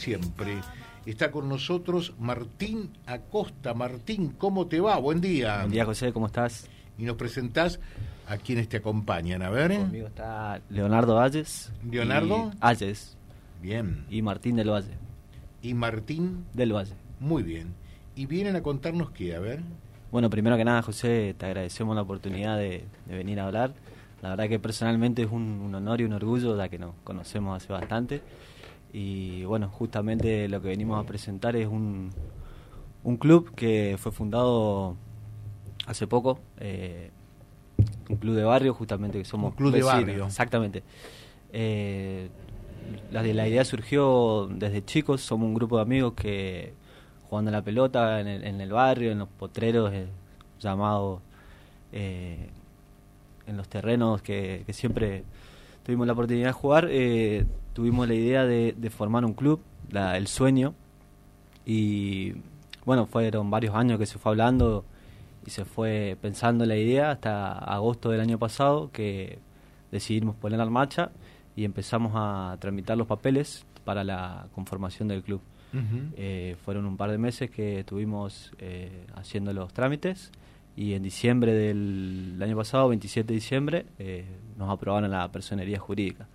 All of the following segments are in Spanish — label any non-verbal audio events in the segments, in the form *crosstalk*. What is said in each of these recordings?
siempre. Está con nosotros Martín Acosta. Martín, ¿cómo te va? Buen día. Buen día, José, ¿cómo estás? Y nos presentás a quienes te acompañan. A ver. Conmigo está Leonardo Ayes. ¿Leonardo? Ayes. Bien. Y Martín del Valle. ¿Y Martín? Del Valle. Muy bien. ¿Y vienen a contarnos qué? A ver. Bueno, primero que nada, José, te agradecemos la oportunidad de, venir a hablar. La verdad que personalmente es un, honor y un orgullo, ya que nos conocemos hace bastante. Y bueno, justamente lo que venimos a presentar es un, un club que fue fundado hace poco, eh, un club de barrio, justamente que somos... Un club de barrio. Exactamente. Eh, la, la idea surgió desde chicos, somos un grupo de amigos que jugando la pelota en el, barrio, en los potreros eh, llamados, eh, en los terrenos que, siempre tuvimos la oportunidad de jugar, eh, tuvimos la idea de, formar un club, el sueño, y bueno, fueron varios años que se fue hablando y se fue pensando la idea hasta agosto del año pasado que decidimos poner en marcha y empezamos a tramitar los papeles para la conformación del club. Eh, fueron un par de meses que estuvimos eh, haciendo los trámites y en diciembre del año pasado, 27 de diciembre, eh, nos aprobaron la personería jurídica.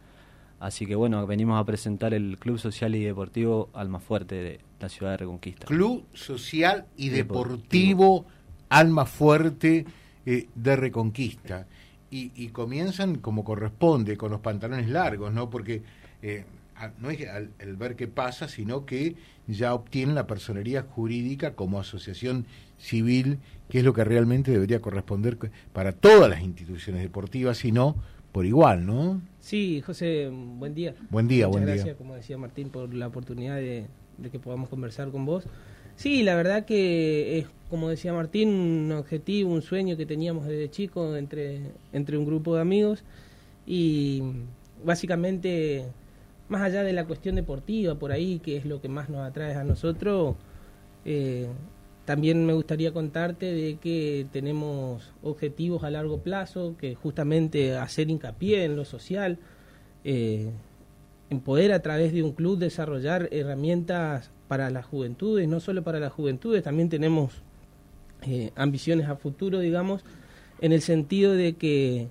Así que bueno, venimos a presentar el Club Social y Deportivo Alma Fuerte de la ciudad de Reconquista. Club Social y Deportivo, Alma Fuerte de Reconquista. Y, y, comienzan como corresponde, con los pantalones largos, ¿no? Porque no es el ver qué pasa, sino que ya obtienen la personería jurídica como asociación civil, que es lo que realmente debería corresponder para todas las instituciones deportivas, y no por igual, ¿no? Sí, José, buen día. Buen día, Muchas buen gracias, día. como decía Martín, por la oportunidad de, que podamos conversar con vos. Sí, la verdad que es, como decía Martín, un objetivo, un sueño que teníamos desde chico entre, entre un grupo de amigos y básicamente más allá de la cuestión deportiva por ahí, que es lo que más nos atrae a nosotros, eh, también me gustaría contarte de que tenemos objetivos a largo plazo, que justamente hacer hincapié en lo social, eh, en poder a través de un club desarrollar herramientas para las juventudes, no solo para las juventudes, también tenemos eh, ambiciones a futuro, digamos, en el sentido de que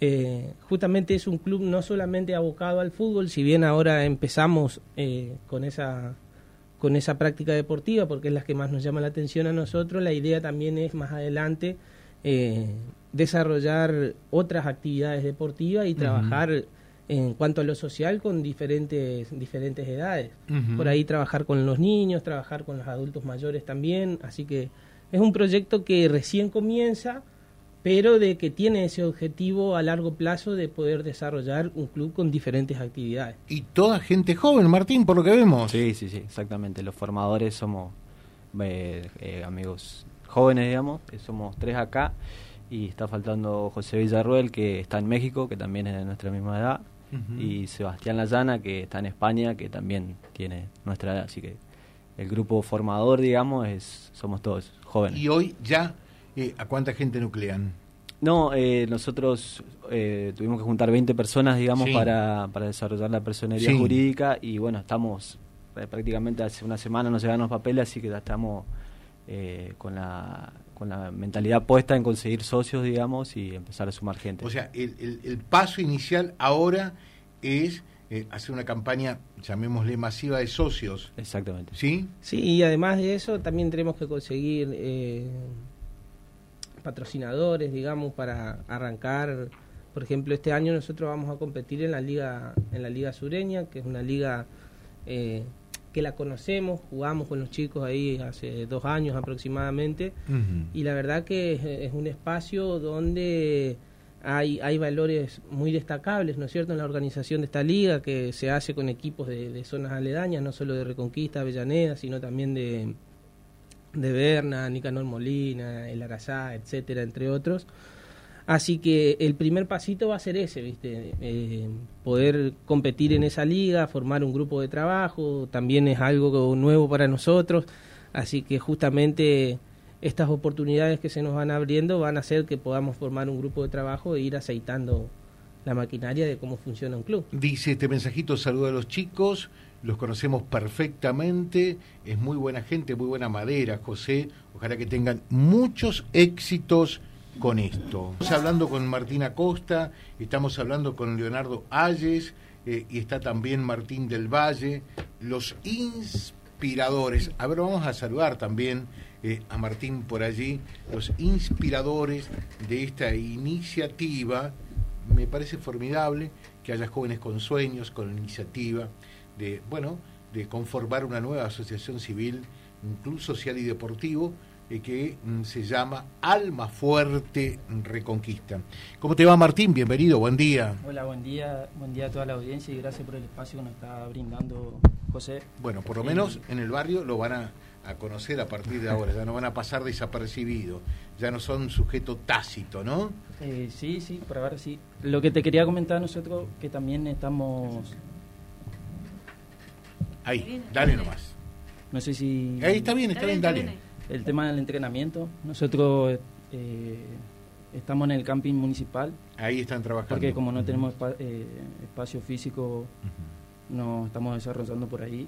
eh, justamente es un club no solamente abocado al fútbol, si bien ahora empezamos eh, con esa con esa práctica deportiva, porque es la que más nos llama la atención a nosotros, la idea también es más adelante eh, desarrollar otras actividades deportivas y trabajar en cuanto a lo social con diferentes, diferentes edades. Por ahí trabajar con los niños, trabajar con los adultos mayores también, así que es un proyecto que recién comienza, pero de que tiene ese objetivo a largo plazo de poder desarrollar un club con diferentes actividades. Y toda gente joven, Martín, por lo que vemos. Sí, sí, sí, exactamente. Los formadores somos eh, eh, amigos jóvenes, digamos, somos tres acá, y está faltando José Villarruel, que está en México, que también es de nuestra misma edad, y Sebastián Layana, que está en España, que también tiene nuestra edad, así que el grupo formador, digamos, es somos todos jóvenes. Y hoy ya eh, ¿A cuánta gente nuclean? No, eh, nosotros eh, tuvimos que juntar 20 personas, digamos, para, para desarrollar la personería jurídica y bueno, estamos prácticamente hace una semana nos llegan los papeles, así que ya estamos con, la, con la mentalidad puesta en conseguir socios, digamos, y empezar a sumar gente. O sea, el, el, paso inicial ahora es hacer una campaña, llamémosle masiva, de socios. Exactamente. ¿Sí? Sí, y además de eso también tenemos que conseguir patrocinadores, digamos, para arrancar. Por ejemplo, este año nosotros vamos a competir en la liga, en la liga sureña, que es una liga eh, que la conocemos, jugamos con los chicos ahí hace dos años aproximadamente, y la verdad que es, un espacio donde hay, hay valores muy destacables, ¿no es cierto?, en la organización de esta liga, que se hace con equipos de, de zonas aledañas, no solo de Reconquista, Avellaneda, sino también de de Berna, Nicanor Molina, El Arazá, etcétera, entre otros. Así que el primer pasito va a ser ese, ¿viste? Eh, poder competir en esa liga, formar un grupo de trabajo, también es algo nuevo para nosotros. Así que justamente estas oportunidades que se nos van abriendo van a hacer que podamos formar un grupo de trabajo e ir aceitando la maquinaria de cómo funciona un club. Dice este mensajito, saluda a los chicos, los conocemos perfectamente, es muy buena gente, muy buena madera, José, ojalá que tengan muchos éxitos con esto. Estamos hablando con Martina Costa, estamos hablando con Leonardo Ayes eh, y está también Martín del Valle, los inspiradores. A ver, vamos a saludar también eh, a Martín por allí, los inspiradores de esta iniciativa. Me parece formidable que haya jóvenes con sueños, con iniciativa de, bueno, de conformar una nueva asociación civil, social y deportivo, eh, que mm, se llama Alma Fuerte Reconquista. ¿Cómo te va Martín? Bienvenido, buen día. Hola, buen día, buen día a toda la audiencia y gracias por el espacio que nos está brindando José. Bueno, por lo menos en el barrio lo van a, a conocer a partir de *laughs* ahora, ya no van a pasar desapercibidos, ya no son sujeto tácito, ¿no? Eh, sí, sí, por ahora sí. Lo que te quería comentar nosotros, que también estamos Ahí, dale nomás. No sé si... Ahí está bien, está, bien, dale. El tema del entrenamiento. Nosotros eh, estamos en el camping municipal. Ahí están trabajando. Porque como no tenemos eh, espacio físico, nos estamos desarrollando por ahí.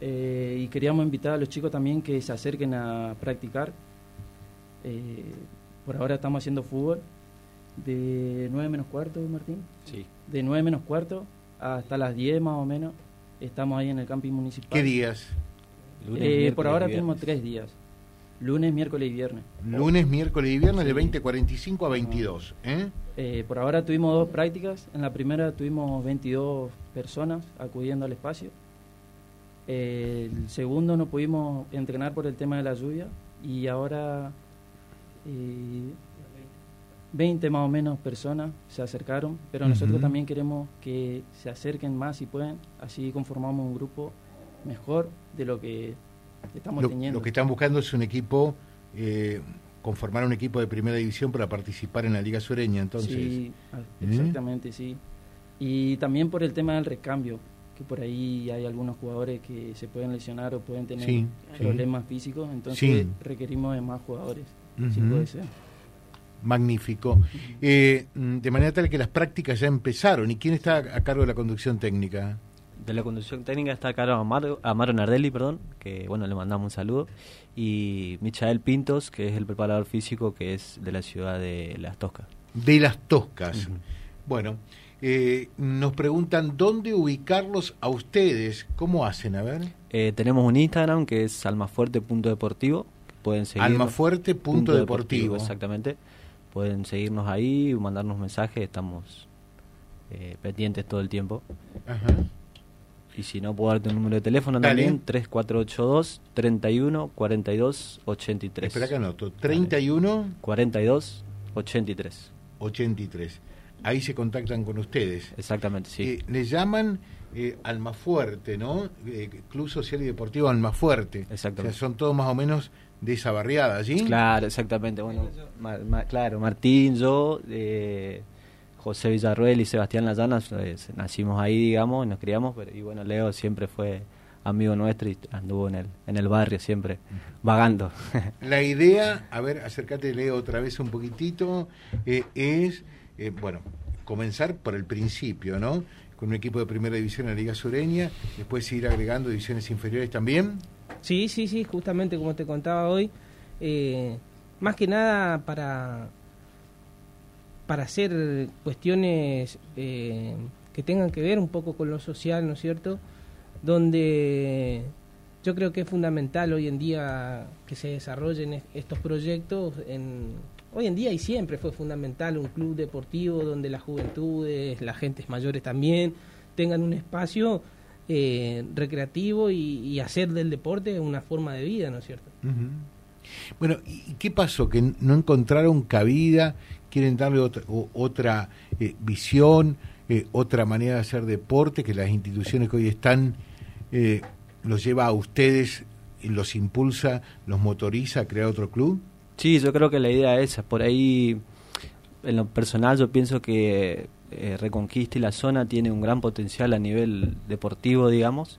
Eh, y queríamos invitar a los chicos también que se acerquen a practicar. por ahora estamos haciendo fútbol de 9 menos cuarto, Martín. Sí. De 9 menos cuarto hasta las 10 más o menos. Estamos ahí en el camping municipal. ¿Qué días? Eh, por ahora tenemos tres días. Lunes, miércoles y viernes. Lunes, miércoles y viernes de 20.45 a 22. ¿eh? ¿eh? por ahora tuvimos dos prácticas. En la primera tuvimos 22 personas acudiendo al espacio. el segundo no pudimos entrenar por el tema de la lluvia. Y ahora eh, 20 más o menos personas se acercaron, pero nosotros también queremos que se acerquen más si pueden, así conformamos un grupo mejor de lo que estamos teniendo. Lo que están buscando es un equipo, eh, conformar un equipo de primera división para participar en la Liga Sureña, entonces. Sí, ¿Mm? exactamente, sí. Y también por el tema del recambio, que por ahí hay algunos jugadores que se pueden lesionar o pueden tener problemas físicos, entonces requerimos de más jugadores, si puede ser. Magnífico. Eh, de manera tal que las prácticas ya empezaron. ¿Y quién está a cargo de la conducción técnica? De la conducción técnica está a cargo Amaro, Amaro Nardelli, perdón, que bueno, le mandamos un saludo. Y Michael Pintos, que es el preparador físico, que es de la ciudad de Las Toscas. De Las Toscas. Bueno, eh, nos preguntan dónde ubicarlos a ustedes. ¿Cómo hacen? A ver. Eh, tenemos un Instagram que es almafuerte.deportivo. Pueden seguir. Almafuerte.deportivo. Exactamente pueden seguirnos ahí, mandarnos mensajes, estamos eh, pendientes todo el tiempo. Y si no, puedo darte un número de teléfono también, 3482 31 42 83. Espera que anoto, 31 42 83. 83. Ahí se contactan con ustedes. Exactamente, sí. Eh, le llaman eh, Almafuerte, ¿no? Eh, Club Social y Deportivo Almafuerte. Exactamente. O sea, son todos más o menos de esa barriada allí. Claro, exactamente. Bueno, claro, Martín, yo, eh, José Villarruel y Sebastián Layana nacimos ahí, digamos, nos criamos, pero, y bueno, Leo siempre fue amigo nuestro y anduvo en el, en el barrio siempre, vagando. *laughs* La idea, a ver, acércate, Leo, otra vez un poquitito, eh, es, eh, bueno, comenzar por el principio, ¿no? Con un equipo de primera división en la Liga Sureña, después ir agregando divisiones inferiores también. Sí, sí, sí, justamente como te contaba hoy, eh, más que nada para, para hacer cuestiones eh, que tengan que ver un poco con lo social, ¿no es cierto? Donde yo creo que es fundamental hoy en día que se desarrollen estos proyectos. En, hoy en día y siempre fue fundamental un club deportivo donde las juventudes, las gentes mayores también tengan un espacio eh, recreativo y, hacer del deporte una forma de vida, ¿no es cierto? Bueno, ¿y qué pasó? Que no encontraron cabida, quieren darle otra, otra eh, visión, eh, otra manera de hacer deporte, que las instituciones que hoy están los lleva a ustedes, los impulsa, los motoriza a crear otro club? Sí, yo creo que la idea es esa. Por ahí, en lo personal, yo pienso que eh, Reconquista y la zona tiene un gran potencial a nivel deportivo, digamos,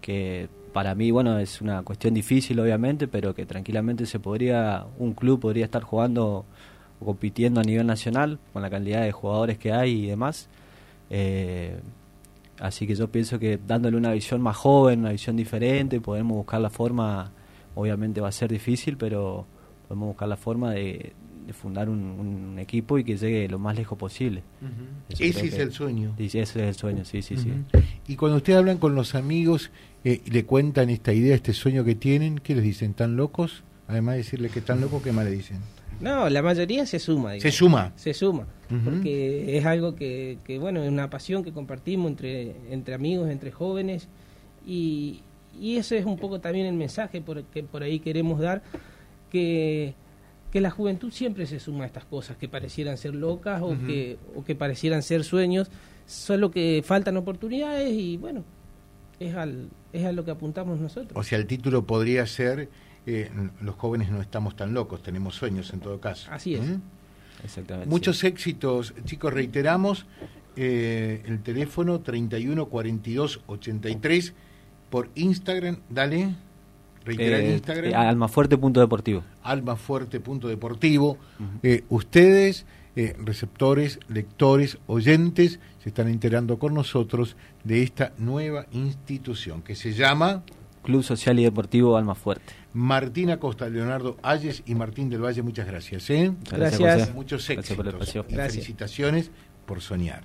que para mí, bueno, es una cuestión difícil, obviamente, pero que tranquilamente se podría, un club podría estar jugando o compitiendo a nivel nacional con la cantidad de jugadores que hay y demás. Eh, Así que yo pienso que dándole una visión más joven, una visión diferente, podemos buscar la forma, obviamente va a ser difícil, pero podemos buscar la forma de, fundar un, equipo y que llegue lo más lejos posible. Ese es el sueño. Sí, ese es el sueño, sí, sí, sí. Y cuando ustedes hablan con los amigos eh, y le cuentan esta idea, este sueño que tienen, ¿qué les dicen? ¿Tan locos? Además de decirle que están locos, ¿qué más le dicen? No, la mayoría se suma. Se suma. Se suma. Porque es algo que, que, bueno, es una pasión que compartimos entre, entre amigos, entre jóvenes. Y, y ese es un poco también el mensaje por, que por ahí queremos dar, que, que la juventud siempre se suma a estas cosas que parecieran ser locas o, que, o que parecieran ser sueños, solo que faltan oportunidades y bueno, es, al, es a lo que apuntamos nosotros. O sea, el título podría ser eh, los jóvenes no estamos tan locos, tenemos sueños en todo caso. Así es. ¿Mm? Exactamente. Muchos éxitos, chicos, reiteramos eh, el teléfono 31 42 83 por Instagram, dale. Reiterar eh, Instagram. almafuerte.deportivo. Almafuerte.deportivo. ustedes, receptores, lectores, oyentes, se están enterando con nosotros de esta nueva institución que se llama Club Social y Deportivo Almafuerte. Martina Costa, Leonardo Ayes y Martín del Valle, muchas gracias. ¿eh? Gracias. Muchos éxitos. Felicitaciones por soñar.